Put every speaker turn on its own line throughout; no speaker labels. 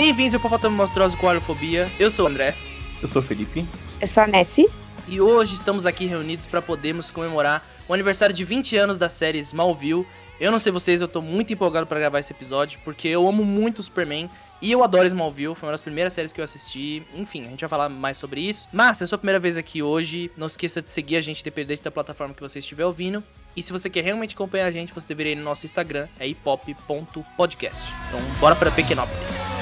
Bem-vindos ao Papatamo Monstruoso com Aerofobia. Eu sou o André.
Eu sou o Felipe.
Eu sou a Nessie.
E hoje estamos aqui reunidos para podermos comemorar o aniversário de 20 anos da série Smallville. Eu não sei vocês, eu tô muito empolgado para gravar esse episódio, porque eu amo muito o Superman e eu adoro Smallville, foi uma das primeiras séries que eu assisti. Enfim, a gente vai falar mais sobre isso. Mas, se é a sua primeira vez aqui hoje, não esqueça de seguir a gente, independente da plataforma que você estiver ouvindo. E se você quer realmente acompanhar a gente, você deveria ir no nosso Instagram, é hipop.podcast. Então, bora para Pequenópolis.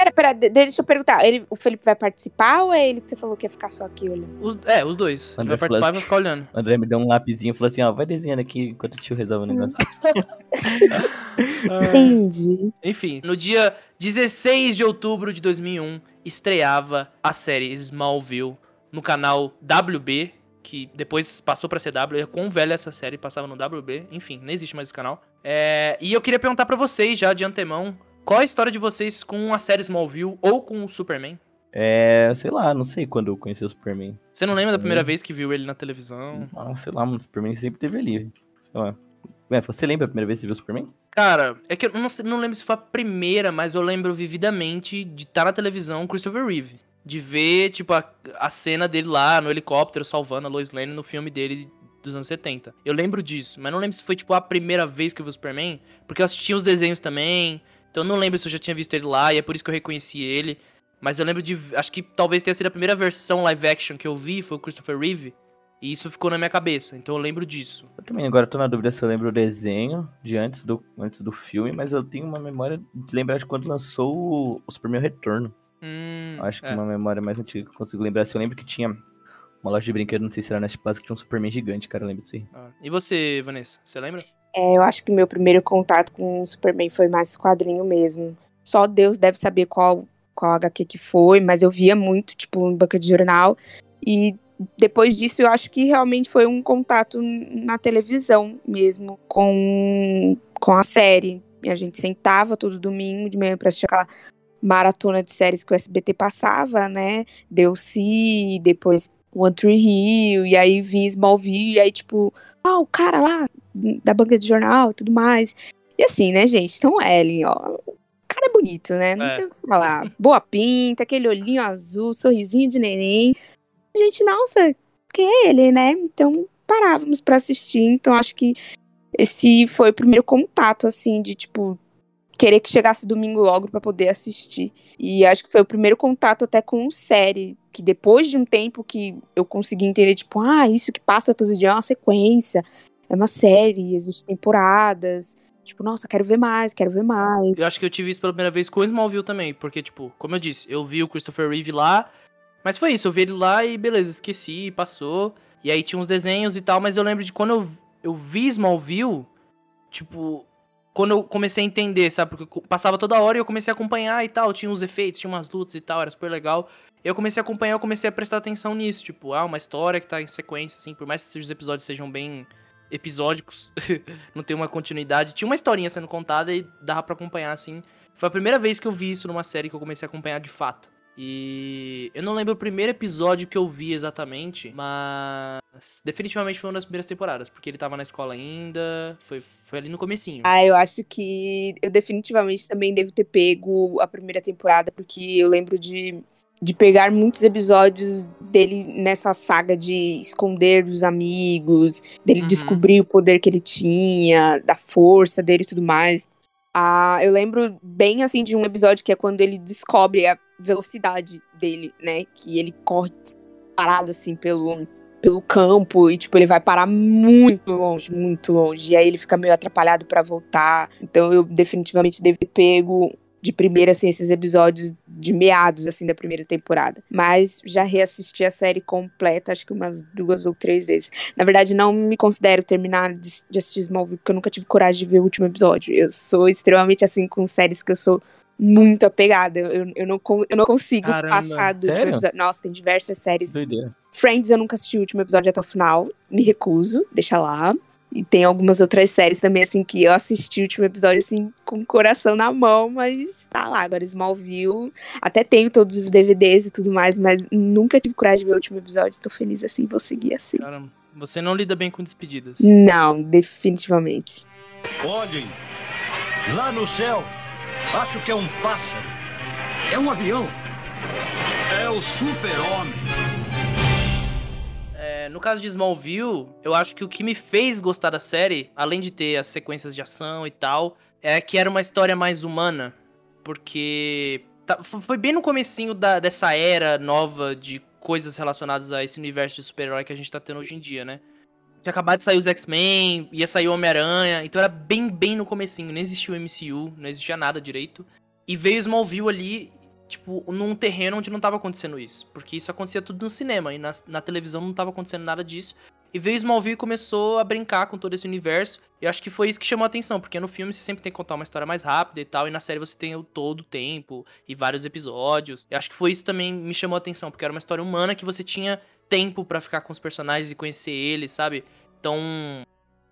Pera, pera, de- deixa eu perguntar. Ele, o Felipe vai participar ou é ele que você falou que ia ficar só aqui olhando?
Os- é, os dois.
André
vai participar e vai ficar olhando.
O André me deu um lapisinho e falou assim, ó, vai desenhando aqui enquanto o tio resolve o negócio.
Entendi.
Enfim, no dia 16 de outubro de 2001, estreava a série Smallville no canal WB, que depois passou pra CW. É quão velha essa série, passava no WB. Enfim, nem existe mais esse canal. É, e eu queria perguntar pra vocês já de antemão, qual a história de vocês com a série Smallville ou com o Superman?
É, sei lá, não sei quando eu conheci o Superman.
Você não lembra da primeira
Hum.
vez que viu ele na televisão?
Ah, sei lá, mano, o Superman sempre teve ali. Sei lá. Ué, você lembra a primeira vez que você viu o Superman?
Cara, é que eu não, não lembro se foi a primeira, mas eu lembro vividamente de estar na televisão Christopher Reeve. De ver, tipo, a, a cena dele lá no helicóptero salvando a Lois Lane no filme dele dos anos 70. Eu lembro disso, mas não lembro se foi, tipo, a primeira vez que eu vi o Superman, porque eu assistia os desenhos também, então eu não lembro se eu já tinha visto ele lá, e é por isso que eu reconheci ele. Mas eu lembro de. Acho que talvez tenha sido a primeira versão live action que eu vi, foi o Christopher Reeve. E isso ficou na minha cabeça, então eu lembro disso.
Eu também agora tô na dúvida se eu lembro o desenho de antes do, antes do filme, mas eu tenho uma memória de lembrar de quando lançou o, o Superman Retorno.
Hum,
Acho que
é.
uma memória mais antiga que eu consigo lembrar. Se eu lembro que tinha uma loja de brinquedo, não sei se era na Plaza, que tinha um Superman gigante, cara, eu lembro disso aí.
Ah, E você, Vanessa? Você lembra?
É, eu acho que meu primeiro contato com o Superman foi mais quadrinho mesmo. Só Deus deve saber qual, qual HQ que foi, mas eu via muito, tipo, em banca de jornal. E depois disso, eu acho que realmente foi um contato na televisão mesmo com, com a série. E a gente sentava todo domingo de manhã pra assistir aquela maratona de séries que o SBT passava, né? Deu-se, depois One Tree Hill, e aí vinha Smallville, e aí, tipo, ah, o cara lá da banca de jornal e tudo mais. E assim, né, gente? Então, Ellen, ó. O cara é bonito, né? Não
É.
tem o que falar. Boa pinta, aquele olhinho azul, sorrisinho de neném. A gente, nossa, que é ele, né? Então, parávamos pra assistir. Então, acho que esse foi o primeiro contato, assim, de, tipo, querer que chegasse domingo logo pra poder assistir. E acho que foi o primeiro contato até com série, que depois de um tempo que eu consegui entender, tipo, ah, isso que passa todo dia é uma sequência, é uma série, existem temporadas. Tipo, nossa, quero ver mais, quero ver mais.
Eu acho que eu tive isso pela primeira vez com o Smallville também, porque, tipo, como eu disse, eu vi o Christopher Reeve lá, mas foi isso, eu vi ele lá e beleza, esqueci, passou. E aí tinha uns desenhos e tal, mas eu lembro de quando eu, eu vi Smallville, tipo, quando eu comecei a entender, sabe? Porque passava toda hora e eu comecei a acompanhar e tal, tinha uns efeitos, tinha umas lutas e tal, era super legal. Eu comecei a acompanhar, eu comecei a prestar atenção nisso, tipo, ah, uma história que tá em sequência, assim, por mais que os episódios sejam bem episódicos, não tem uma continuidade. Tinha uma historinha sendo contada e dava pra acompanhar, assim. Foi a primeira vez que eu vi isso numa série que eu comecei a acompanhar de fato. E eu não lembro o primeiro episódio que eu vi exatamente, mas definitivamente foi uma das primeiras temporadas, porque ele tava na escola ainda, foi, foi ali no comecinho.
Ah, eu acho que eu definitivamente também devo ter pego a primeira temporada, porque eu lembro de, de pegar muitos episódios dele nessa saga de esconder dos amigos, dele
Uhum.
descobrir o poder que ele tinha, da força dele e tudo mais. Ah, eu lembro bem assim de um episódio que é quando ele descobre a velocidade dele, né? Que ele corre parado assim pelo, pelo campo e tipo ele vai parar muito longe, muito longe. E aí ele fica meio atrapalhado pra voltar. Então eu definitivamente devo ter pego de primeira assim esses episódios de meados assim da primeira temporada. Mas já reassisti a série completa, acho que umas duas ou três vezes. Na verdade, não me considero terminar de, de assistir Smallville, porque eu nunca tive coragem de ver o último episódio. Eu sou extremamente assim com séries que eu sou muito apegada. Eu, eu, não, eu não consigo
Caramba,
passar do último
sério?
episódio. Nossa, tem diversas séries.
Doideira.
Friends eu nunca assisti o último episódio até o final. Me recuso, deixa lá. E tem algumas outras séries também, assim, que eu assisti o último episódio, assim, com o coração na mão, mas tá lá. Agora, Smallville. Até tenho todos os DVDs e tudo mais, mas nunca tive coragem de ver o último episódio. Tô feliz assim, vou seguir assim.
Caramba. Você não lida bem com despedidas.
Não, definitivamente.
Olhem, lá no céu, acho que é um pássaro. É um avião. É o super-homem.
É, no caso de Smallville, eu acho que o que me fez gostar da série, além de ter as sequências de ação e tal, é que era uma história mais humana. Porque tá- foi bem no comecinho da- dessa era nova de coisas relacionadas a esse universo de super-herói que a gente tá tendo hoje em dia, né? Tinha acabado de sair os X-Men, ia sair o Homem-Aranha, então era bem, bem no comecinho, nem existia o MCU, não existia nada direito. E veio Smallville ali, tipo, num terreno onde não tava acontecendo isso. Porque isso acontecia tudo no cinema, e na, na televisão não tava acontecendo nada disso. E veio Smallville e começou a brincar com todo esse universo. E eu acho que foi isso que chamou a atenção, porque no filme você sempre tem que contar uma história mais rápida e tal, e na série você tem o todo o tempo e vários episódios. Eu acho que foi isso também me chamou a atenção, porque era uma história humana que você tinha tempo pra ficar com os personagens e conhecer eles, sabe? Então,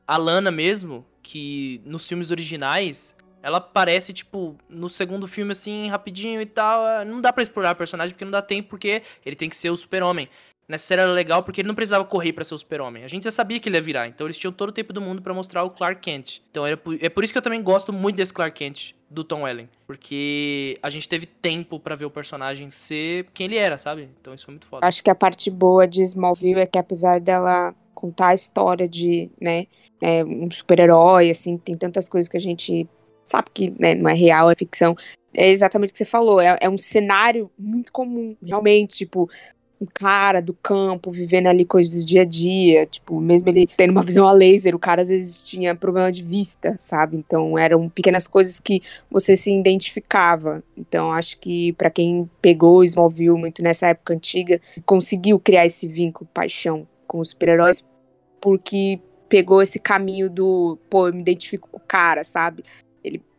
a Lana mesmo, que nos filmes originais, ela aparece, tipo, no segundo filme, assim, rapidinho e tal. é, Não dá pra explorar o personagem porque não dá tempo, porque ele tem que ser o super-homem. Nessa série era legal porque ele não precisava correr pra ser o super-homem. A gente já sabia que ele ia virar, então eles tinham todo o tempo do mundo pra mostrar o Clark Kent. Então era por, é por isso que eu também gosto muito desse Clark Kent do Tom Ellen. Porque a gente teve tempo pra ver o personagem ser quem ele era, sabe? Então isso foi muito foda.
Acho que a parte boa de Smallville é que apesar dela contar a história de, né, é, um super-herói, assim, tem tantas coisas que a gente sabe que né, não é real, é ficção. É exatamente o que você falou, é, é um cenário muito comum, realmente, tipo, um cara do campo vivendo ali coisas do dia a dia, tipo, mesmo ele tendo uma visão a laser, o cara às vezes tinha problema de vista, sabe? Então eram pequenas coisas que você se identificava. Então acho que pra quem pegou Smallville muito nessa época antiga, conseguiu criar esse vínculo, paixão com os super-heróis, porque pegou esse caminho do, pô, eu me identifico com o cara, sabe?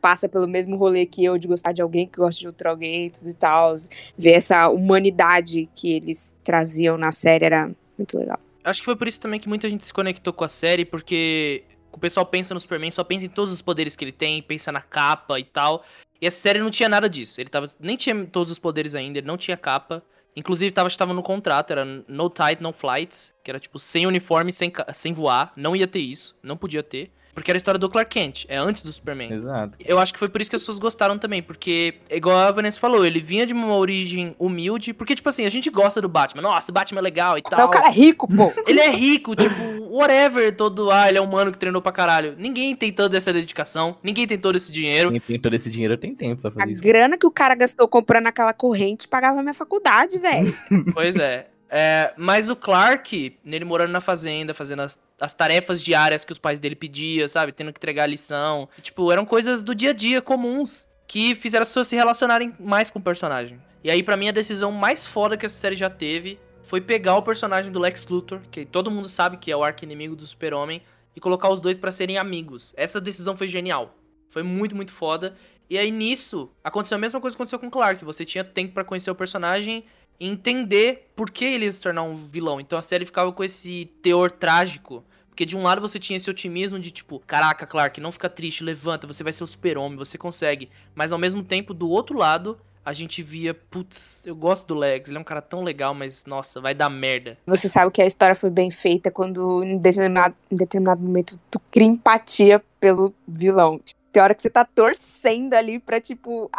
Passa pelo mesmo rolê que eu de gostar de alguém que gosta de outro alguém e tudo e tal. Ver essa humanidade que eles traziam na série era muito legal.
Acho que foi por isso também que muita gente se conectou com a série, porque o pessoal pensa no Superman, só pensa em todos os poderes que ele tem, pensa na capa e tal. E essa série não tinha nada disso. Ele tava, nem tinha todos os poderes ainda, ele não tinha capa. Inclusive, tava, tava no contrato, era no tight, no flights, que era tipo sem uniforme, sem, sem voar. Não ia ter isso, não podia ter. Porque era a história do Clark Kent, é antes do Superman.
Exato.
Eu acho que foi por isso que as pessoas gostaram também, porque, igual a Vanessa falou, ele vinha de uma origem humilde, porque, tipo assim, a gente gosta do Batman. Nossa, o Batman é legal e
Mas
tal.
o cara é rico, pô.
Ele é rico, tipo, whatever, todo. Ah, ele é humano que treinou pra caralho. Ninguém tem toda essa dedicação, ninguém tem todo esse dinheiro.
Quem tem todo esse dinheiro tem tempo pra
A
fazer isso.
grana que o cara gastou comprando aquela corrente pagava minha faculdade, velho.
Pois é. É, mas o Clark, nele morando na fazenda, fazendo as, as tarefas diárias que os pais dele pediam, sabe? Tendo que entregar a lição. Tipo, eram coisas do dia a dia comuns que fizeram as pessoas se relacionarem mais com o personagem. E aí, pra mim, a decisão mais foda que essa série já teve foi pegar o personagem do Lex Luthor, que todo mundo sabe que é o arqui-inimigo do Super-Homem, e colocar os dois pra serem amigos. Essa decisão foi genial. Foi muito, muito foda. E aí, nisso, aconteceu a mesma coisa que aconteceu com o Clark. Você tinha tempo pra conhecer o personagem entender por que ele ia se tornar um vilão. Então a série ficava com esse teor trágico. Porque de um lado você tinha esse otimismo de tipo, caraca, Clark, não fica triste, levanta, você vai ser o super-homem, você consegue. Mas ao mesmo tempo, do outro lado, a gente via, putz, eu gosto do Lex, ele é um cara tão legal, mas nossa, vai dar merda.
Você sabe que a história foi bem feita quando em determinado, em determinado momento tu cria empatia pelo vilão. Tipo, tem hora que você tá torcendo ali pra, tipo.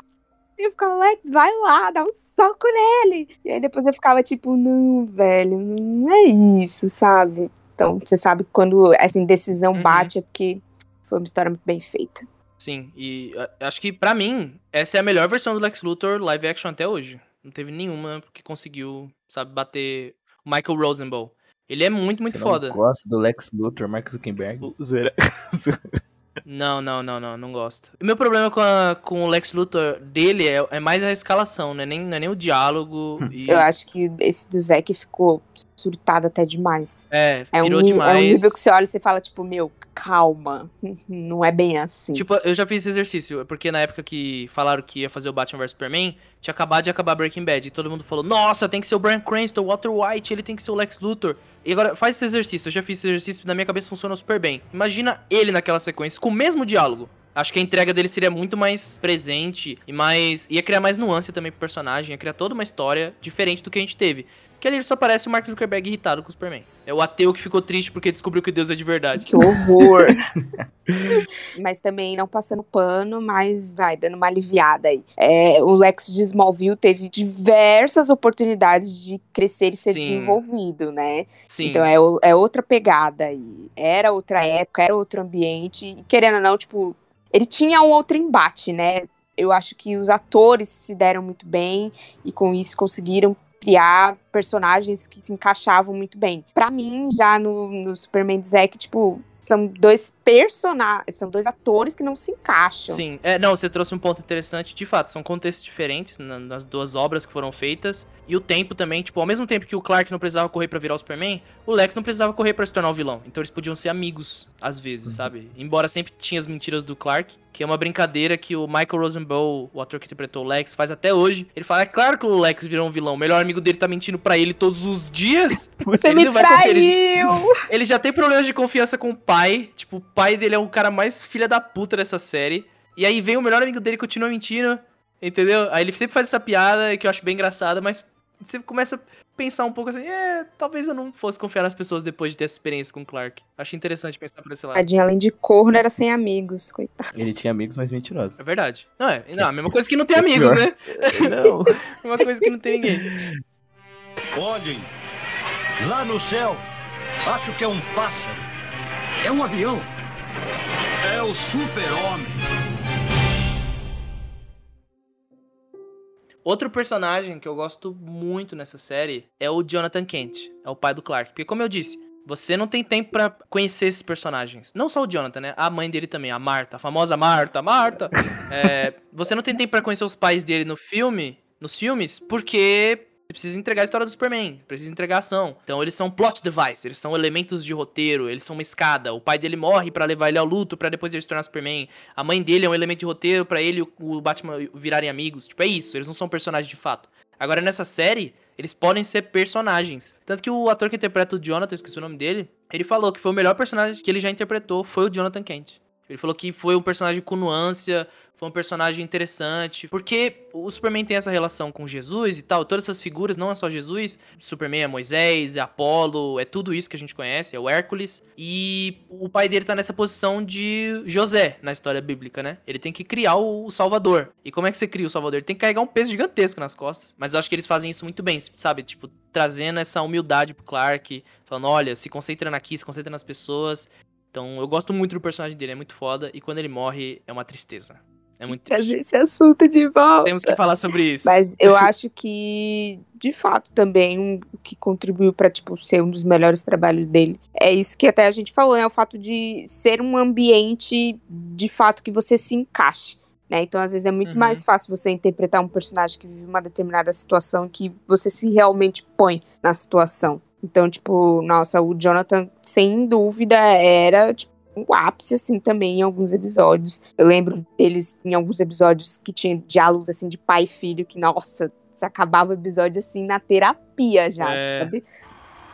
Eu ficava, Alex, vai lá, dá um soco nele. E aí depois eu ficava tipo, não, velho, não é isso, sabe? Então, você sabe que quando essa indecisão
Uhum.
bate é porque foi uma história muito bem feita.
Sim, e a- acho que pra mim, essa é a melhor versão do Lex Luthor live action até hoje. Não teve nenhuma que conseguiu, sabe, bater o Michael Rosenbaum. Ele é muito, muito
Você
foda.
Não gosta do Lex Luthor, Mark Zuckerberg? Zoeira.
Não, não, não, não, não gosto. O meu problema com, a- com o Lex Luthor dele é, é mais a escalação, né? Nem, não é nem o diálogo. E,
Eu acho que esse do Zack ficou surtado até demais.
é,
É um,
demais.
é um nível que você olha e você fala, tipo, meu, calma. Não é bem assim.
Tipo, eu já fiz esse exercício, porque na época que falaram que ia fazer o Batman vs Superman, tinha acabado de acabar Breaking Bad, e todo mundo falou, nossa, tem que ser o Bryan Cranston, o Walter White, ele tem que ser o Lex Luthor. E agora, faz esse exercício, eu já fiz esse exercício, na minha cabeça funciona super bem. Imagina ele naquela sequência, com o mesmo diálogo. Acho que a entrega dele seria muito mais presente e mais. ia criar mais nuance também pro personagem, ia criar toda uma história diferente do que a gente teve. Que ali só parece o Mark Zuckerberg irritado com o Superman. É o ateu que ficou triste porque descobriu que Deus é de verdade.
Que horror. mas também não passando pano, mas vai dando uma aliviada aí. É, o Lex de Smallville teve diversas oportunidades de crescer e ser
Sim.
desenvolvido, né?
Sim.
Então é, é outra pegada aí. Era outra época, era outro ambiente. E querendo ou não, tipo, ele tinha um outro embate, né? Eu acho que os atores se deram muito bem e com isso conseguiram criar personagens que se encaixavam muito bem. Pra mim, já no, no Superman do Zack, tipo, são dois personagens, são dois atores que não se encaixam.
Sim, é, não, você trouxe um ponto interessante. De fato, são contextos diferentes na- nas duas obras que foram feitas. E o tempo também, tipo, ao mesmo tempo que o Clark não precisava correr pra virar o Superman, o Lex não precisava correr pra se tornar o vilão. Então eles podiam ser amigos, às vezes, sabe? Embora sempre tinha as mentiras do Clark, que é uma brincadeira que o Michael Rosenbaum, o ator que interpretou o Lex, faz até hoje. Ele fala: é claro que o Lex virou um vilão. O melhor amigo dele tá mentindo pra ele todos os dias.
Você
Ele
me
não vai conferir.
traiu!
Ele já tem problemas de confiança com o pai. Tipo, o pai dele é o cara mais filha da puta dessa série. E aí vem o melhor amigo dele e continua mentindo. Entendeu? Aí ele sempre faz essa piada que eu acho bem engraçada, mas você começa a pensar um pouco assim, é, talvez eu não fosse confiar nas pessoas depois de ter essa experiência com o Clark. Acho interessante pensar por esse lado.
Tadinho, além de corno, era sem amigos, coitado.
Ele tinha amigos, mas mentirosos.
É verdade. Não, é, não, a mesma coisa que não tem
É
amigos, né?
Não.
Uma coisa que não tem ninguém.
Olhem, lá no céu, acho que é um pássaro. É um avião. É o super-homem.
Outro personagem que eu gosto muito nessa série é o Jonathan Kent, é o pai do Clark. Porque, como eu disse, você não tem tempo pra conhecer esses personagens. Não só o Jonathan, né? A mãe dele também, a Marta, a famosa Marta, Marta. É, você não tem tempo pra conhecer os pais dele no filme, nos filmes, porque precisa entregar a história do Superman, precisa entregar a ação. Então eles são plot device, eles são elementos de roteiro, eles são uma escada. O pai dele morre pra levar ele ao luto, pra depois ele se tornar Superman. A mãe dele é um elemento de roteiro pra ele e o- Batman virarem amigos. Tipo, é isso, eles não são personagens de fato. Agora nessa série, eles podem ser personagens. Tanto que o ator que interpreta o Jonathan, esqueci o nome dele, ele falou que foi o melhor personagem que ele já interpretou, foi o Jonathan Kent. Ele falou que foi um personagem com nuance, foi um personagem interessante, porque o Superman tem essa relação com Jesus e tal, todas essas figuras, não é só Jesus, Superman é Moisés, é Apolo, é tudo isso que a gente conhece, é o Hércules, e o pai dele tá nessa posição de José na história bíblica, né? Ele tem que criar o Salvador. E como é que você cria o Salvador? Ele tem que carregar um peso gigantesco nas costas. Mas eu acho que eles fazem isso muito bem, sabe? Tipo, trazendo essa humildade pro Clark, falando, olha, se concentra aqui, se concentra nas pessoas. Então, eu gosto muito do personagem dele, é muito foda. E quando ele morre, é uma tristeza. É muito triste.
Trazer esse assunto de volta.
Temos que falar sobre isso.
Mas eu acho que, de fato, também um, o que contribuiu pra, tipo, ser um dos melhores trabalhos dele é isso que até a gente falou, é o fato de ser um ambiente, de fato, que você se encaixe. Né? Então, às vezes, é muito
Uhum.
mais fácil você interpretar um personagem que vive uma determinada situação que você se realmente põe na situação. Então, tipo, nossa, o Jonathan, sem dúvida, era, tipo, o ápice, assim, também em alguns episódios. Eu lembro deles em alguns episódios que tinha diálogos, assim, de pai e filho, que, nossa, você acabava o episódio, assim, na terapia já,
É.
sabe?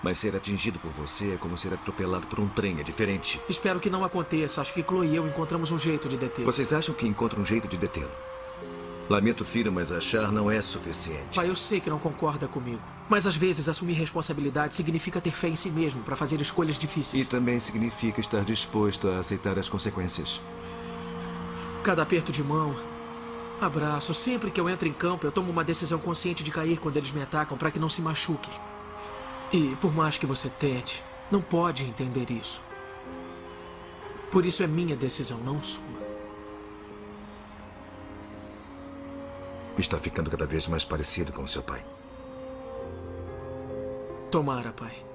Mas ser atingido por você é como ser atropelado por um trem, é diferente.
Espero que não aconteça. Acho que Chloe e eu encontramos um jeito de deter.
Vocês acham que encontram um jeito de detê-lo? Lamento, filho, mas achar não é suficiente.
Pai, eu sei que não concorda comigo. Mas às vezes assumir responsabilidade significa ter fé em si mesmo para fazer escolhas
E
difíceis.
também significa estar disposto a aceitar as consequências.
Cada aperto de mão, abraço, sempre que eu entro em campo, eu tomo uma decisão consciente de cair quando eles me atacam para que não se machuquem. E por mais que você tente, não pode entender isso. Por isso é minha decisão, não sua.
Está ficando cada vez mais parecido com seu pai.
Tomara, pai.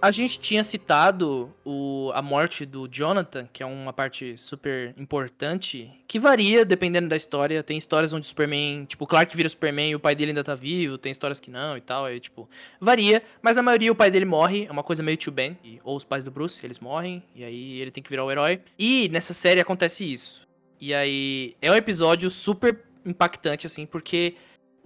A gente tinha citado o, a morte do Jonathan, que é uma parte super importante, que varia dependendo da história. Tem histórias onde o Superman, tipo, o Clark vira Superman e o pai dele ainda tá vivo, tem histórias que não e tal, aí, tipo, varia, mas na maioria o pai dele morre, é uma coisa meio tio Ben, e- ou os pais do Bruce, eles morrem, e aí ele tem que virar o herói. E nessa série acontece isso. E aí é um episódio super impactante, assim, porque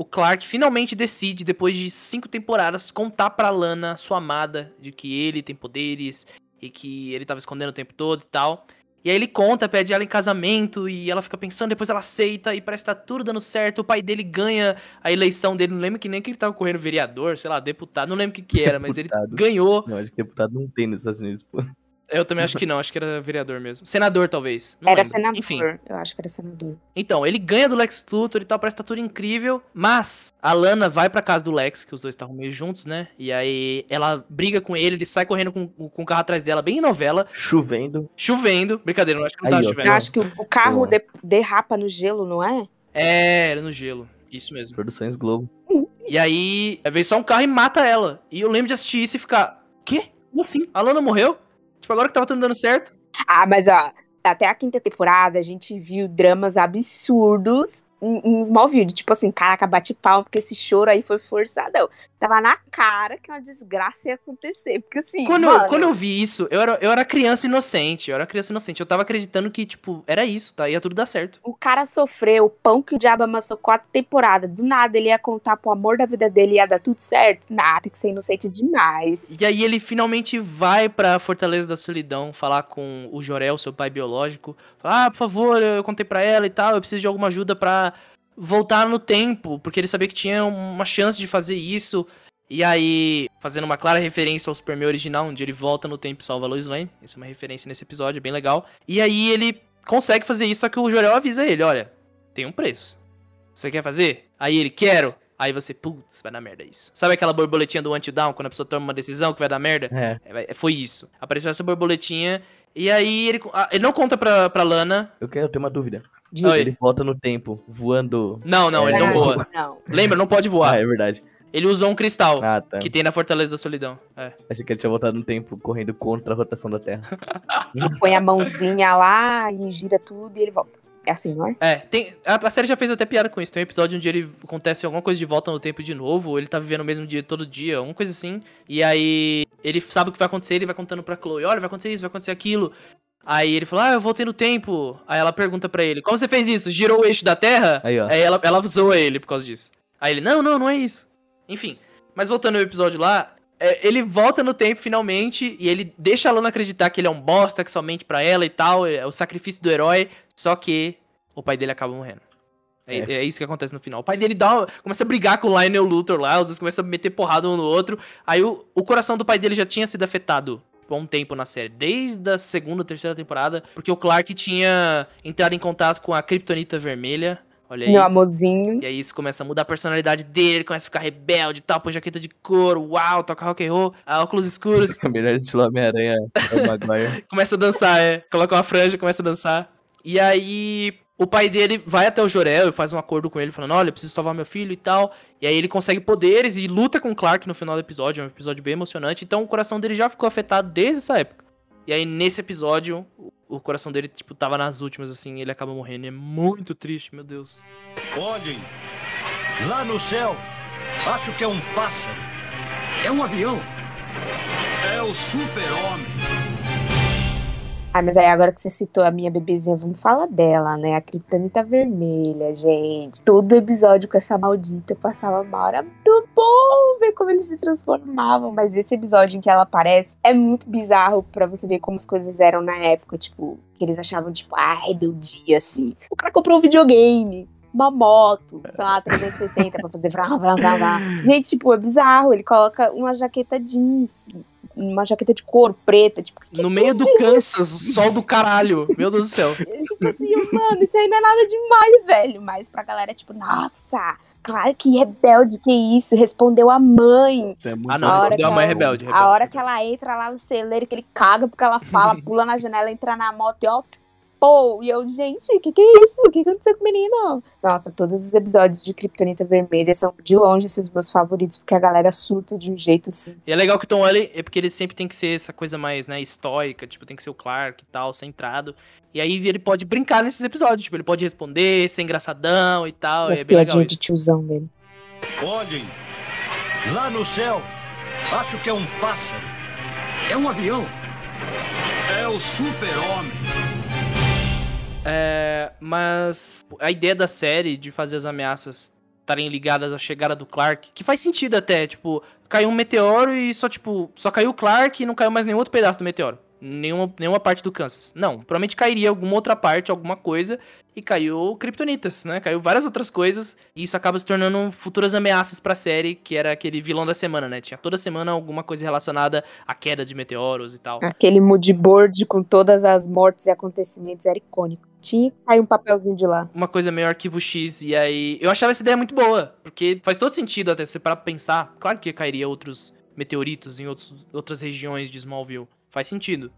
o Clark finalmente decide, depois de cinco temporadas, contar pra Lana, sua amada, de que ele tem poderes e que ele tava escondendo o tempo todo e tal. E aí ele conta, pede ela em casamento e ela fica pensando, depois ela aceita e parece que tá tudo dando certo. O pai dele ganha a eleição dele, não lembro que nem que ele tava correndo vereador, sei lá, deputado, não lembro o que que era, mas ele
Deputado.
ganhou.
Não, acho que deputado não tem nos Estados Unidos, pô.
Eu também acho que não, acho que era vereador mesmo. Senador, talvez. não
Era
lembro.
senador.
Enfim.
Eu acho que era senador.
Então, ele ganha do Lex Luthor e tal, parece que tá tudo incrível. Mas a Lana vai pra casa do Lex, que os dois estavam meio juntos, né? E aí ela briga com ele, ele sai correndo com, com o carro atrás dela, bem em novela,
Chovendo.
chovendo. Brincadeira, não acho que não
Aí,
tava
ó.
chovendo.
Eu acho que o, carro de- derrapa no gelo, não é?
É, era no gelo. Isso mesmo.
Produções Globo.
E aí, vem só um carro e mata ela. E eu lembro de assistir isso e ficar, quê? Como assim? A Lana morreu? Tipo, agora que tava tudo dando certo.
Ah, mas ó, até a quinta temporada a gente viu dramas absurdos em, Smallville. Tipo assim, caraca, bate pau, porque esse choro aí foi forçadão. Tava na cara que uma desgraça ia acontecer. Porque assim.
Quando, eu,
mano,
quando eu vi isso, eu era, eu era criança inocente. Eu era criança inocente. Eu tava acreditando que, tipo, era isso, tá? Ia tudo dar certo.
O cara sofreu o pão que o diabo amassou quatro temporadas. Do nada ele ia contar pro amor da vida dele ia dar tudo certo. Nah, tem que ser inocente demais.
E aí ele finalmente vai pra Fortaleza da Solidão falar com o Jorel, seu pai biológico. Falar, ah, por favor, eu contei pra ela e tal, eu preciso de alguma ajuda pra voltar no tempo, porque ele sabia que tinha uma chance de fazer isso. E aí, fazendo uma clara referência ao Superman original, onde ele volta no tempo e salva a Lois Lane. Isso é uma referência nesse episódio, é bem legal. E aí ele consegue fazer isso, só que o Jorel avisa ele, olha, tem um preço. Você quer fazer? Aí ele, quero. Aí você, putz, vai dar merda isso. Sabe aquela borboletinha do anti-down, quando a pessoa toma uma decisão que vai dar merda?
É.
É, Foi isso. Apareceu essa borboletinha. E aí ele, ah, ele não conta pra, pra Lana.
Eu quero ter uma dúvida.
Diga.
Ele volta no tempo, voando.
Não, não,
É,
ele não
Não,
voa.
Não.
Lembra, não pode
Ah,
voar.
é verdade.
Ele usou um cristal
Ah, tá.
que tem na Fortaleza da Solidão. É.
Achei que ele tinha voltado no tempo, correndo contra a rotação da Terra.
Põe a mãozinha lá e gira tudo e ele volta. É assim, não é?
É, tem, a, a série já fez até piada com isso. Tem um episódio onde ele acontece alguma coisa de volta no tempo de novo, ou ele tá vivendo o mesmo dia todo dia, alguma coisa assim. E aí ele sabe o que vai acontecer, ele vai contando pra Chloe: olha, vai acontecer isso, vai acontecer aquilo. Aí ele falou: ah, eu voltei no tempo. Aí ela pergunta pra ele: como você fez isso? Girou o eixo da Terra?
Aí, ó.
Aí ela, ela zoa ele por causa disso. Aí ele: não, não, não é isso. Enfim, mas voltando ao episódio lá. é, Ele volta no tempo finalmente e ele deixa a Lana acreditar que ele é um bosta, que somente pra ela e tal, é o sacrifício do herói. Só que o pai dele acaba morrendo. É,
É.
é isso que acontece no final. O pai dele dá, começa a brigar com o Lionel Luthor lá, os dois começam a meter porrada um no outro. Aí o, o coração do pai dele já tinha sido afetado há um tempo na série, desde a segunda, terceira temporada, porque o Clark tinha entrado em contato com a Kryptonita Vermelha. Olha aí.
Meu amorzinho.
E aí isso começa a mudar a personalidade dele, ele começa a ficar rebelde e tal, põe jaqueta de couro, uau, toca rock and roll, óculos escuros,
melhor estilo Homem-Aranha é
começa a dançar, é. Coloca uma franja, começa a dançar. E aí o pai dele vai até o Jorel e faz um acordo com ele, falando, olha, eu preciso salvar meu filho e tal. E aí ele consegue poderes e luta com Clark no final do episódio, é um episódio bem emocionante. Então o coração dele já ficou afetado desde essa época. E aí nesse episódio, o- o coração dele, tipo, tava nas últimas, assim, ele acaba morrendo. É muito triste, meu Deus.
Olhem, lá no céu, acho que é um pássaro. É um avião. É o super-homem.
Ah, mas aí agora que você citou a minha bebezinha, vamos falar dela, né? A Kryptonita Vermelha, gente. Todo episódio com essa maldita passava mal. Era muito bom ver como eles se transformavam. Mas esse episódio em que ela aparece é muito bizarro pra você ver como as coisas eram na época. Tipo, que eles achavam, tipo, ah, rebeldia, assim. O cara comprou um videogame. Uma moto, sei lá, 360 pra fazer vrá, vrá, vrá, vrá. Gente, tipo, é bizarro. Ele coloca uma jaqueta jeans, uma jaqueta de couro preta, tipo, que
No meio do Kansas, sol do caralho. Meu Deus do céu.
Tipo assim, mano, isso aí não é nada demais, velho. Mas pra galera, tipo, nossa, claro que rebelde, que isso, respondeu a mãe.
É
Ah, não,
A hora
respondeu
que
a mãe
ela-
rebelde.
A
rebelde.
hora que ela entra lá no celeiro, que ele caga porque ela fala, pula na janela, entra na moto e ó, pô. E eu, gente, que que é isso? O que aconteceu com o menino? Nossa, todos os episódios de Kryptonita Vermelha são de longe esses meus favoritos, porque a galera surta de um jeito assim.
E é legal que o Tom Welling é porque ele sempre tem que ser essa coisa mais, né, estoica, tipo, tem que ser o Clark e tal, centrado. E aí ele pode brincar nesses episódios, tipo, ele pode responder, ser engraçadão e tal,
As
é bem legal
de tiozão dele.
Olhem, lá no céu, acho que é um pássaro. É um avião. É o super-homem.
É, mas a ideia da série de fazer as ameaças estarem ligadas à chegada do Clark, que faz sentido até, tipo, caiu um meteoro e só, tipo, só caiu o Clark e não caiu mais nenhum outro pedaço do meteoro. nenhuma, nenhuma parte do Kansas. Não, provavelmente cairia alguma outra parte, alguma coisa, e caiu Kryptonitas, né? Caiu várias outras coisas, e isso acaba se tornando futuras ameaças pra série, que era aquele vilão da semana, né? Tinha toda semana alguma coisa relacionada à queda de meteoros e tal.
Aquele moodboard com todas as mortes e acontecimentos era icônico. Tinha que sair um papelzinho de lá.
Uma coisa meio arquivo X, e aí. Eu achava essa ideia muito boa, porque faz todo sentido até você parar pra pensar. Claro que cairia outros meteoritos em outros, outras regiões de Smallville. Faz sentido.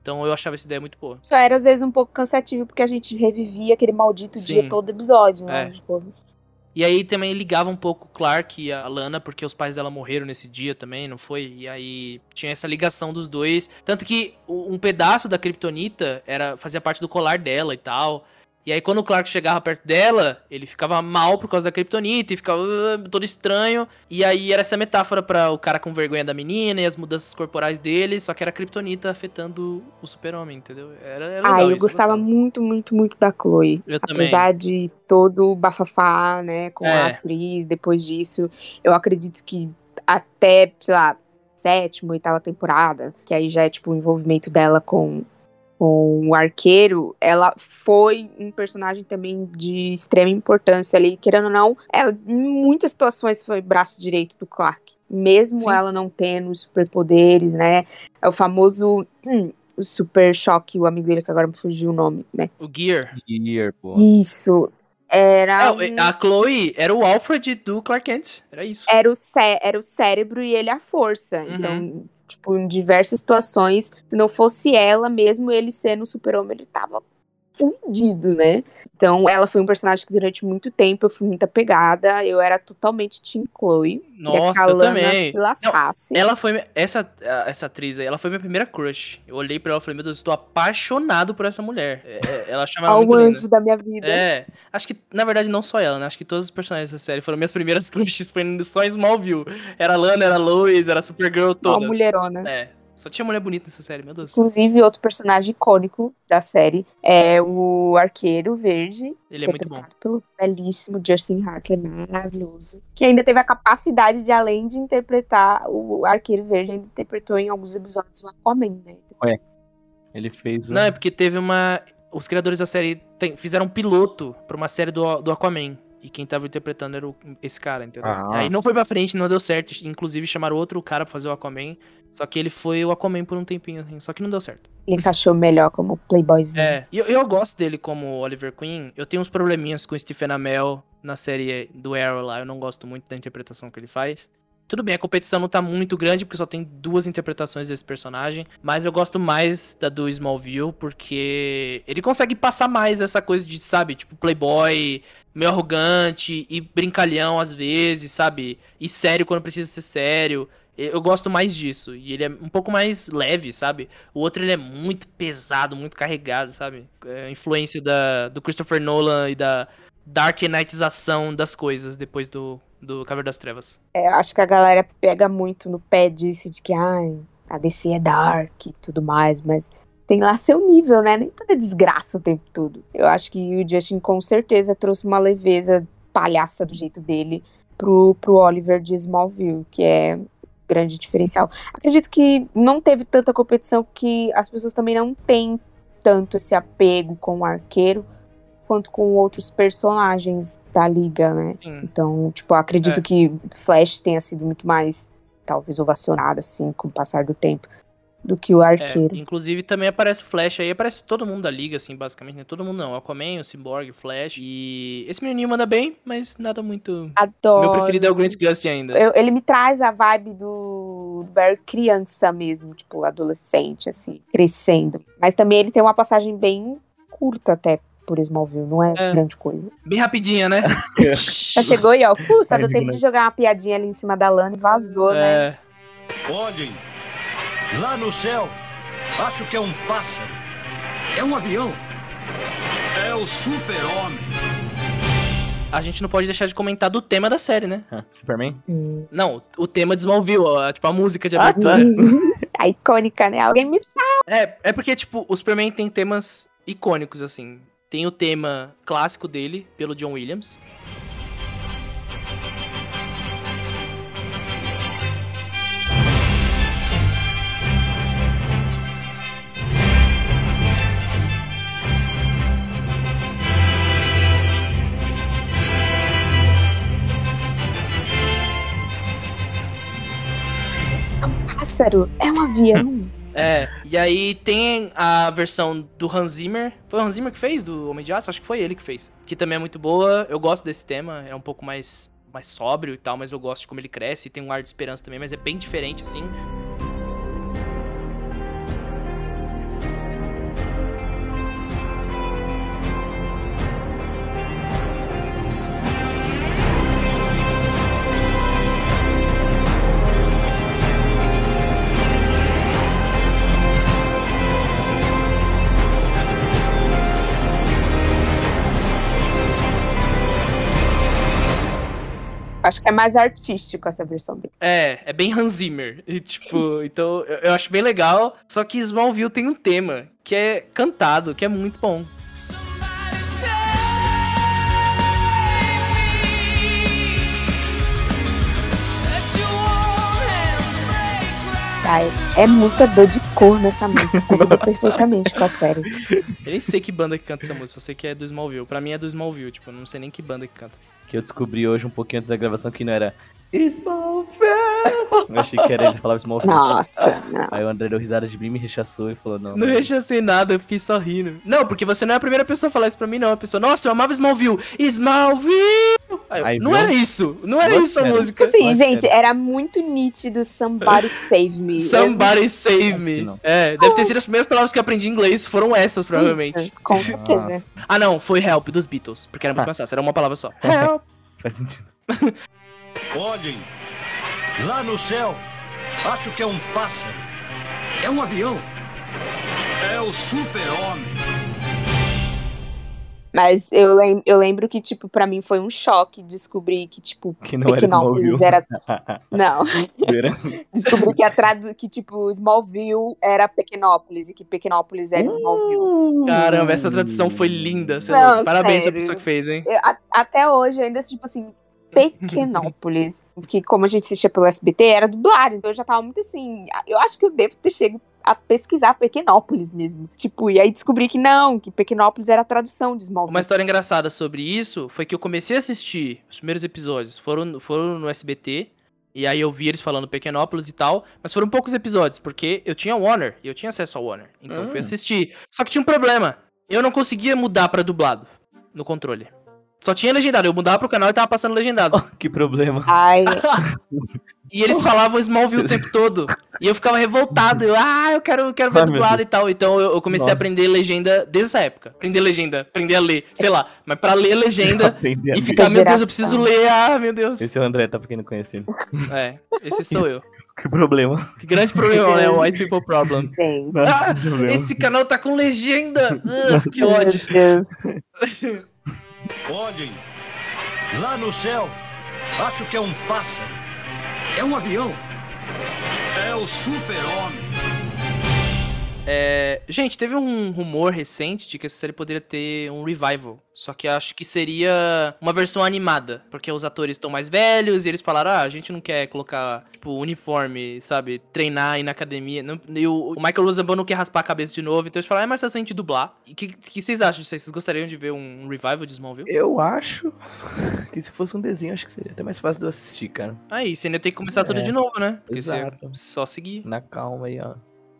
Então eu achava essa ideia muito boa.
Só era às vezes um pouco cansativo, porque a gente revivia aquele maldito
Sim.
dia todo episódio, né?
É.
Tipo,
E aí também ligava um pouco o Clark e a Lana, porque os pais dela morreram nesse dia também, não foi? E aí tinha essa ligação dos dois. Tanto que um pedaço da Kryptonita era, fazia parte do colar dela e tal. E aí quando o Clark chegava perto dela, ele ficava mal por causa da Kryptonita e ficava "Ah", todo estranho. E aí era essa metáfora pra o cara com vergonha da menina e as mudanças corporais dele, só que era a Kryptonita afetando o super-homem, entendeu? Era, era legal
Ah, eu
isso,
gostava muito, muito, muito da Chloe.
Eu também.
Apesar de todo o bafafá, né, com a
É.
atriz, depois disso, eu acredito que até, sei lá, sétima, oitava temporada, que aí já é tipo o envolvimento dela com, com o arqueiro, ela foi um personagem também de extrema importância ali, querendo ou não, ela, em muitas situações foi braço direito do Clark. Mesmo
Sim.
ela não tendo os superpoderes, né? É o famoso hum, o super choque, o amigo dele que agora me fugiu o nome, né?
O Gear.
Gear, pô.
Isso. Era,
É,
um-
a Chloe era o Alfred do Clark Kent. Era isso.
era, o cé era o cérebro e ele a força.
Uhum.
Então, tipo, em diversas situações, se não fosse ela, mesmo ele sendo o super-homem, ele tava fundido, né? Então, ela foi um personagem que durante muito tempo eu fui muito apegada. Eu era totalmente Team Chloe.
Nossa, eu também.
se lascasse.
Ela foi. Essa, essa atriz aí, ela foi minha primeira crush. Eu olhei pra ela e falei, meu Deus, eu estou apaixonado por essa mulher. É, é, ela chamava
Ao anjo
linda.
da minha vida.
É, acho que, na verdade, não só ela, né? Acho que todos os personagens da série foram minhas primeiras crushes, foi só em Smallville. Era a Lana, era a Lois, era a Supergirl,
Uma
todas.
mulherona.
É, só tinha mulher bonita nessa série, meu Deus.
Inclusive, outro personagem icônico da série é o Arqueiro Verde,
Ele é muito bom.
pelo belíssimo Justin Hartley, maravilhoso. Que ainda teve a capacidade de, além de interpretar o Arqueiro Verde, ainda interpretou em alguns episódios o Aquaman, né?
Ele fez. um-
Não, é porque teve uma. Os criadores da série tem- fizeram um piloto pra uma série do, do Aquaman. E quem tava interpretando era o- esse cara, entendeu?
Ah.
Aí não foi pra frente, não deu certo. Inclusive chamaram outro cara pra fazer o Aquaman. Só que ele foi o Aquaman por um tempinho, assim. Só que não deu certo.
Ele encaixou melhor como playboyzinho.
É, e eu, eu gosto dele como Oliver Queen. Eu tenho uns probleminhas com o Stephen Amell na série do Arrow lá. Eu não gosto muito da interpretação que ele faz. Tudo bem, a competição não tá muito grande, porque só tem duas interpretações desse personagem. Mas eu gosto mais da do Smallville, porque ele consegue passar mais essa coisa de, sabe, tipo, playboy, meio arrogante e brincalhão às vezes, sabe? E sério quando precisa ser sério. Eu gosto mais disso. E ele é um pouco mais leve, sabe? O outro ele é muito pesado, muito carregado, sabe? É influência da, do Christopher Nolan e da Dark Knightização das coisas depois do, do Caverna das Trevas.
É, acho que a galera pega muito no pé disso, de que ai, a DC é dark e tudo mais, mas tem lá seu nível, né? Nem toda desgraça o tempo todo. Eu acho que o Justin com certeza trouxe uma leveza palhaça do jeito dele pro, pro Oliver de Smallville, que é grande diferencial. Acredito que não teve tanta competição que as pessoas também não têm tanto esse apego com o arqueiro quanto com outros personagens da liga, né?
Sim.
Então, tipo, acredito
É.
que Flash tenha sido muito mais, talvez, ovacionado, assim, com o passar do tempo, do que o
É,
arqueiro.
inclusive também aparece o Flash aí, aparece todo mundo da liga, assim, basicamente, né? Todo mundo não. O Aquaman, o Cyborg, o Flash. E esse menininho manda bem, mas nada muito.
Adoro.
Meu preferido é o Grant Gustin ainda.
Eu- ele me traz a vibe do do Barry criança mesmo, tipo, adolescente, assim, crescendo. Mas também ele tem uma passagem bem curta até por Smallville, não é,
É.
grande coisa.
Bem rapidinha, né?
Já chegou aí, ó, uh, só
É,
deu tempo
né?
de jogar uma piadinha ali em cima da Lana e vazou, né?
É.
Olhem, lá no céu, acho que é um pássaro. É um avião. É o super-homem.
A gente não pode deixar de comentar do tema da série, né?
Superman?
Hum.
Não, o tema de Smallville, ó, tipo a música de
Ah,
abertura.
a icônica, né? Alguém me
É, é porque, tipo, o Superman tem temas icônicos, assim. Tem o tema clássico dele, pelo John Williams.
Pássaro? É um avião?
É, e aí tem a versão do Hans Zimmer. Foi o Hans Zimmer que fez, do Homem de Aço? Acho que foi ele que fez. Que também é muito boa. Eu gosto desse tema, é um pouco mais, mais sóbrio e tal, mas eu gosto de como ele cresce. Tem um ar de esperança também, mas é bem diferente, assim.
Acho que é mais artístico essa versão dele.
É, é bem Hans Zimmer. E, tipo, então eu, eu acho bem legal. Só que Smallville tem um tema que é cantado, que é muito bom.
Tá, é, é muita dor de cor nessa música. Combinou perfeitamente com a série.
Eu nem sei que banda que canta essa música, só sei que é do Smallville. Pra mim é do Smallville, tipo, eu não sei nem que banda que canta.
Que eu descobri hoje um pouquinho antes da gravação que não era Smallville. Eu achei que era ele que falava Smallville.
Nossa, não.
Aí o André deu risada de mim, me rechaçou e falou, não.
Não rechacei nada, eu fiquei só rindo. Não, porque você não é a primeira pessoa a falar isso pra mim, não. A pessoa, nossa, eu amava Smallville. Smallville! Aí eu,
Aí,
não
viu?
era isso. Não era
Você
isso a
era.
música.
Assim,
Acho que
gente, era muito nítido Somebody Save Me.
Somebody save
Acho que
me. É, deve ter sido as primeiras palavras que eu aprendi em inglês, foram essas, provavelmente.
Isso, com certeza.
Nossa,
Ah, não, foi help dos Beatles, porque era muito mais fácil, era uma palavra só. Help!
faz sentido.
Olhem, lá no céu, acho que é um pássaro. É um avião. É o super-homem.
Mas eu, lem eu lembro que, tipo, pra mim foi um choque descobrir que, tipo,
Que não era
Pequenópolis
Smallville.
era. Não.
Era-
Descobri que a tradu... que, tipo, Smallville era Pequenópolis e que Pequenópolis era Smallville.
Caramba, essa tradução foi linda.
Não.
Parabéns
sério.
à pessoa que fez, hein?
Eu- a- até hoje, ainda, tipo assim, Pequenópolis. Porque como a gente assistia pelo SBT, era dublado. Então eu já tava muito assim. Eu acho que eu devo ter chego a pesquisar Pequenópolis mesmo. Tipo, e aí descobri que não, que Pequenópolis era a tradução de Smallville.
Uma história engraçada sobre isso foi que eu comecei a assistir os primeiros episódios, foram, foram no SBT, e aí eu vi eles falando Pequenópolis e tal, mas foram poucos episódios, porque eu tinha Warner, e eu tinha acesso ao Warner, então eu fui
Hum.
assistir. Só que tinha um problema, eu não conseguia mudar pra dublado no controle. Só tinha legendado, eu mudava pro canal e tava passando legendado.
Que problema.
Ai,
E eles falavam Smallville o tempo todo. E eu ficava revoltado. Eu, ah, eu quero, eu quero ver
Ai, meu
dublado e tal. Então eu, eu comecei
Nossa.
a aprender legenda desde essa época. Aprender legenda, aprender a ler, sei lá. Mas pra ler legenda e ficar, meu Deus, eu preciso ler. Ah, meu Deus.
Esse é o André, tá pra quem não conhece ele.
É, esse sou eu.
Que problema.
Que grande problema, né? O White People Problem.
gente.
Nossa,
Ah,
problema.
esse canal tá com legenda. Ugh, que
Meu
ódio.
Deus.
Olhem, lá no céu, acho que é um pássaro. É um avião. É o super-homem.
É, gente, teve um rumor recente de que essa série poderia ter um revival. Só que acho que seria uma versão animada. Porque os atores estão mais velhos e eles falaram: ah, a gente não quer colocar, tipo, uniforme, sabe? Treinar ir na academia. Não- e o, o Michael Rosenbaum não quer raspar a cabeça de novo. Então eles falaram: é mais fácil a gente dublar. E o que, que vocês acham disso aí? Vocês gostariam de ver um revival de Smallville?
Eu acho que se fosse um desenho, acho que seria até mais fácil de eu assistir, cara.
Aí, você ainda tem que começar tudo
É,
de novo, né? Porque
exato.
só seguir.
Na calma aí, ó.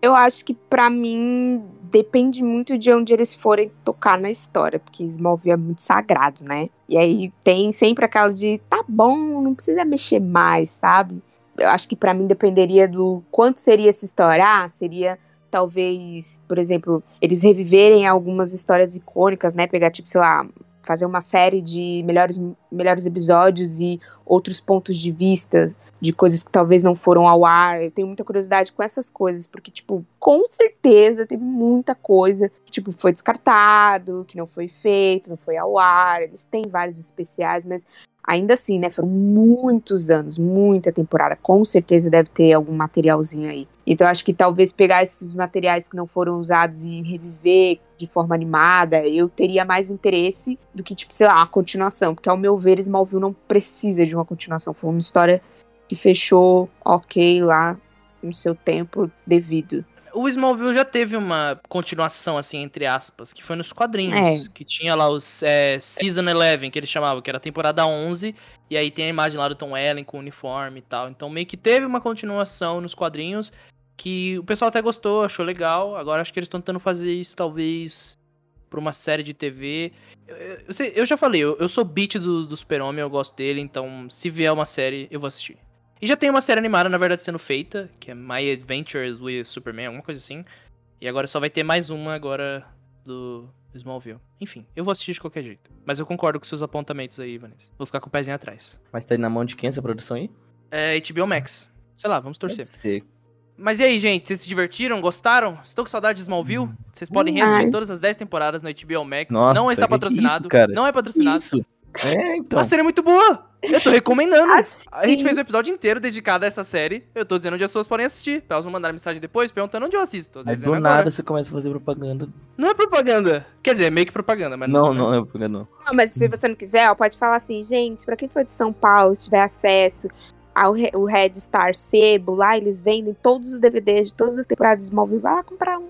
Eu acho que pra mim depende muito de onde eles forem tocar na história, porque Smallville é muito sagrado, né? E aí tem sempre aquela de tá bom, não precisa mexer mais, sabe? Eu acho que pra mim dependeria do quanto seria essa história. Ah, seria talvez, por exemplo, eles reviverem algumas histórias icônicas, né? Pegar tipo, sei lá, fazer uma série de melhores melhores episódios e outros pontos de vista de coisas que talvez não foram ao ar. Eu tenho muita curiosidade com essas coisas, porque, tipo, com certeza teve muita coisa que, tipo, foi descartado, que não foi feito, não foi ao ar. Eles têm vários especiais, mas ainda assim, né, foram muitos anos, muita temporada. Com certeza deve ter algum materialzinho aí. Então, acho que talvez pegar esses materiais que não foram usados e reviver de forma animada, eu teria mais interesse do que, tipo, sei lá, uma continuação. Porque, ao meu ver, Smallville não precisa de uma continuação. Foi uma história que fechou ok lá no seu tempo devido.
O Smallville já teve uma continuação, assim, entre aspas, que foi nos quadrinhos.
É.
Que tinha lá os é, Season 11, que eles chamavam, que era a temporada 11. E aí tem a imagem lá do Tom Ellen com o uniforme e tal. Então meio que teve uma continuação nos quadrinhos que o pessoal até gostou, achou legal. Agora acho que eles estão tentando fazer isso, talvez, pra uma série de TV. Eu, eu, eu já falei, eu, eu sou beat do, do Super-Homem, eu gosto dele, então se vier uma série, eu vou assistir. E já tem uma série animada, na verdade, sendo feita, que é My Adventures with Superman, alguma coisa assim. E agora só vai ter mais uma agora do Smallville. Enfim, eu vou assistir de qualquer jeito. Mas eu concordo com seus apontamentos aí, Vanessa. Vou ficar com o pezinho atrás.
Mas tá na mão de quem essa produção aí?
É HBO Max. Sei lá, vamos torcer.
Pode ser.
Mas e aí, gente? Vocês se divertiram? Gostaram? Estou com saudade de Smallville? Vocês podem
Ai.
reassistir todas as 10 temporadas no HBO Max.
Nossa,
não está
que
patrocinado.
isso, cara?
Não é patrocinado.
Isso. É, então.
A série é muito boa. Eu tô recomendando.
Assim,
A gente fez um episódio inteiro dedicado a essa série. Eu tô dizendo onde as pessoas podem assistir. Pra elas não mandarem mensagem depois perguntando onde eu assisto.
Mas do
agora.
nada você começa a fazer propaganda.
Não é propaganda. Quer dizer, é meio que propaganda, mas
Não, não é propaganda, não.
Não, mas se você não quiser, ó, pode falar assim, gente, pra quem for de São Paulo, se tiver acesso ao Re- o Red Star Sebo, lá eles vendem todos os DVDs de todas as temporadas de Smallville, vai lá comprar um.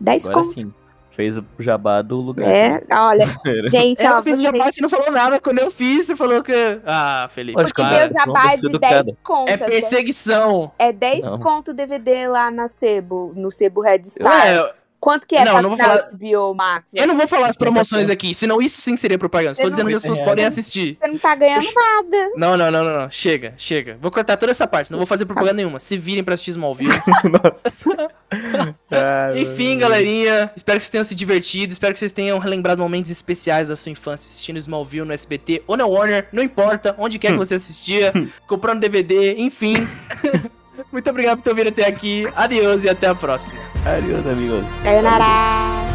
10
Agora
conto.
sim. Fez o jabá do lugar.
É, olha, gente,
Eu
ó,
fiz
você
jabá, você não falou nada. Quando eu fiz, você falou que. Ah, Felipe.
Porque
cara,
meu jabá é de 10
educada.
conto.
É perseguição.
É 10
Não.
conto DVD lá na Sebo, no Sebo Red Star.
Ué,
Quanto que é
Não,
pra
não vou falar-
o Biomax?
eu não vou falar as promoções aqui, senão isso sim seria propaganda. Estou dizendo que as pessoas
É.
podem assistir.
Você não tá ganhando nada.
Não, não, não, não, não. Chega, chega. Vou cortar toda essa parte, não vou fazer propaganda nenhuma. Se virem pra assistir Smallville. Enfim, galerinha, espero que vocês tenham se divertido, espero que vocês tenham relembrado momentos especiais da sua infância assistindo Smallville no SBT ou na Warner, não importa, onde quer que você assistia, comprando DVD, enfim. Muito obrigado por ter ouvido até aqui. Adeus e até a próxima.
Adeus, amigos.
Sayonara.